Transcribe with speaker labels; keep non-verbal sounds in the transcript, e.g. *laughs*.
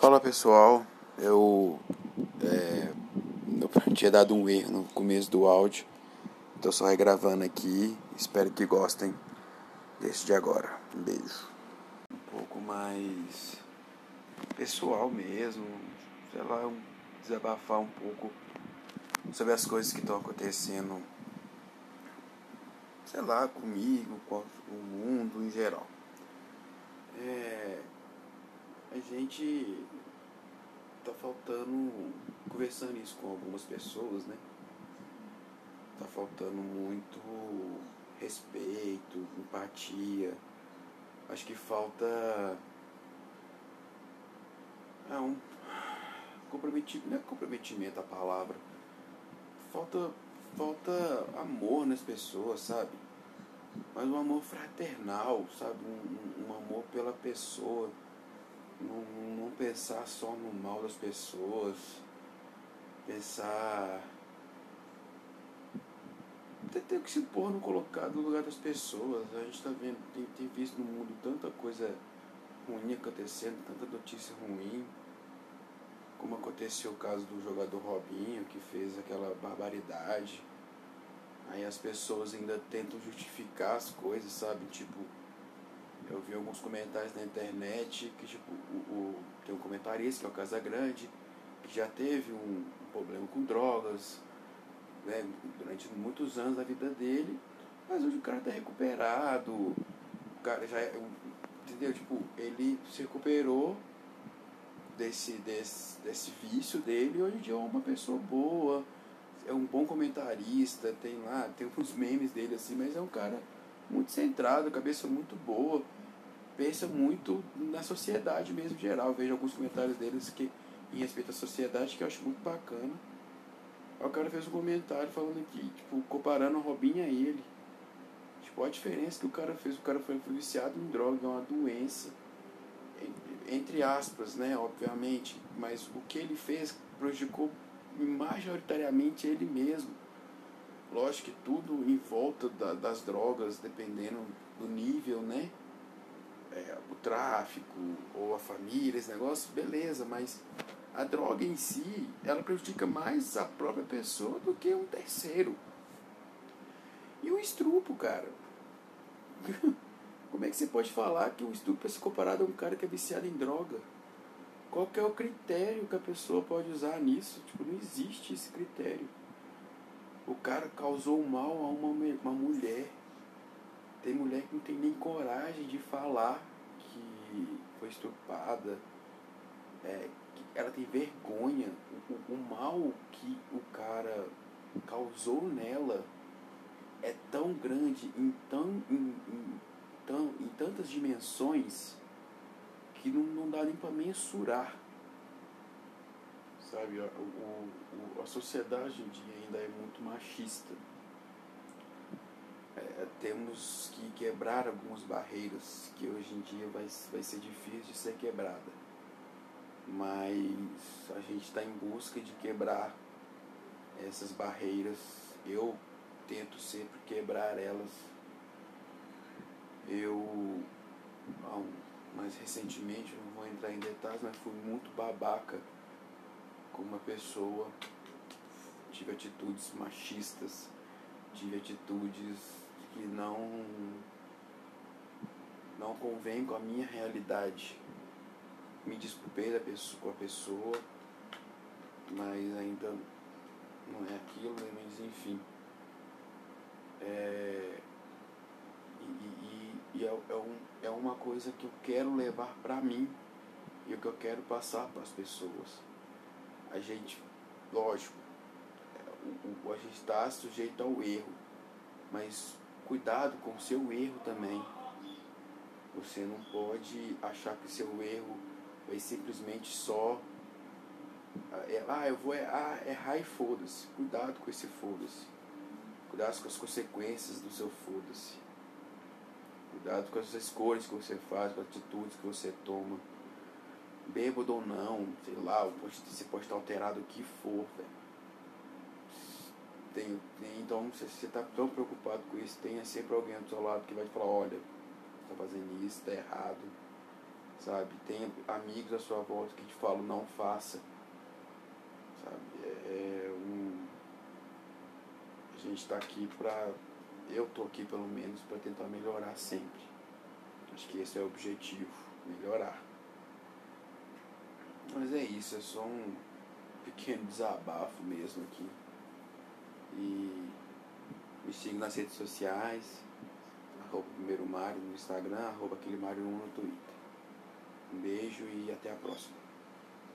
Speaker 1: Fala pessoal, eu, é, eu tinha dado um erro no começo do áudio, tô só regravando aqui, espero que gostem desse de agora. Um beijo. Um pouco mais pessoal mesmo, sei lá, desabafar um pouco sobre as coisas que estão acontecendo, sei lá, comigo, com o mundo em geral. É, a gente tá faltando conversando isso com algumas pessoas, né? Tá faltando muito respeito, empatia. Acho que falta é um comprometimento, não é comprometimento a palavra. Falta falta amor nas pessoas, sabe? Mas um amor fraternal, sabe? Um, um, um amor pela pessoa não, não pensar só no mal das pessoas, pensar. Tem, tem que se pôr no colocado no lugar das pessoas. A gente está vendo, tem, tem visto no mundo tanta coisa ruim acontecendo, tanta notícia ruim. Como aconteceu o caso do jogador Robinho, que fez aquela barbaridade. Aí as pessoas ainda tentam justificar as coisas, sabe? Tipo, eu vi alguns comentários na internet que tipo, o, o, tem um comentarista que é o Casagrande, que já teve um, um problema com drogas né, durante muitos anos da vida dele, mas hoje o cara está recuperado, o cara já é, entendeu? Tipo, ele se recuperou desse, desse, desse vício dele e hoje em dia é uma pessoa boa, é um bom comentarista, tem lá, tem uns memes dele assim, mas é um cara muito centrado, cabeça muito boa pensa muito na sociedade mesmo em geral. Vejo alguns comentários deles que em respeito à sociedade que eu acho muito bacana. O cara fez um comentário falando que, tipo, comparando a Robinho a ele. Tipo, a diferença que o cara fez, o cara foi viciado em droga, é uma doença. Entre aspas, né, obviamente. Mas o que ele fez prejudicou majoritariamente ele mesmo. Lógico que tudo em volta da, das drogas, dependendo do nível, né? é, o tráfico ou a família, esse negócio, beleza, mas a droga em si, ela prejudica mais a própria pessoa do que um terceiro. E o estrupo, cara. *laughs* Como é que você pode falar que o estupro é se comparado a um cara que é viciado em droga? Qual que é o critério que a pessoa pode usar nisso? Tipo, não existe esse critério. O cara causou mal a uma, uma mulher tem mulher que não tem nem coragem de falar que foi estuprada. É, ela tem vergonha. O, o mal que o cara causou nela é tão grande em, tão, em, em, tão, em tantas dimensões que não, não dá nem para mensurar. Sabe, o, o, a sociedade hoje em dia ainda é muito machista é, temos que quebrar algumas barreiras que hoje em dia vai, vai ser difícil de ser quebrada. Mas a gente está em busca de quebrar essas barreiras. Eu tento sempre quebrar elas. Eu, mais recentemente, não vou entrar em detalhes, mas fui muito babaca com uma pessoa. Tive atitudes machistas, tive atitudes que não não convém com a minha realidade. Me desculpei da pessoa, com a pessoa, mas ainda não é aquilo, mas enfim. É, e, e, e é, é, um, é uma coisa que eu quero levar para mim e o que eu quero passar para as pessoas. A gente, lógico, o, a gente está sujeito ao erro, mas cuidado com o seu erro também. Você não pode achar que seu erro é simplesmente só. É, ah, eu vou errar, errar e foda-se. Cuidado com esse foda-se. Cuidado com as consequências do seu foda-se. Cuidado com as escolhas que você faz, com as atitudes que você toma. Bêbado ou não, sei lá, pode estar alterado o que for, velho tem, tem, então, se você está tão preocupado com isso, tenha sempre alguém do seu lado que vai te falar, olha, está fazendo isso, está errado. sabe? Tem amigos à sua volta que te falam não faça, sabe? É, é um... A gente está aqui para... Eu tô aqui pelo menos para tentar melhorar sempre. Acho que esse é o objetivo, melhorar. Mas é isso, é só um pequeno desabafo mesmo aqui. E me siga nas redes sociais, arroba primeiro Mário no Instagram, arroba aquele Mário 1 no Twitter. Um beijo e até a próxima.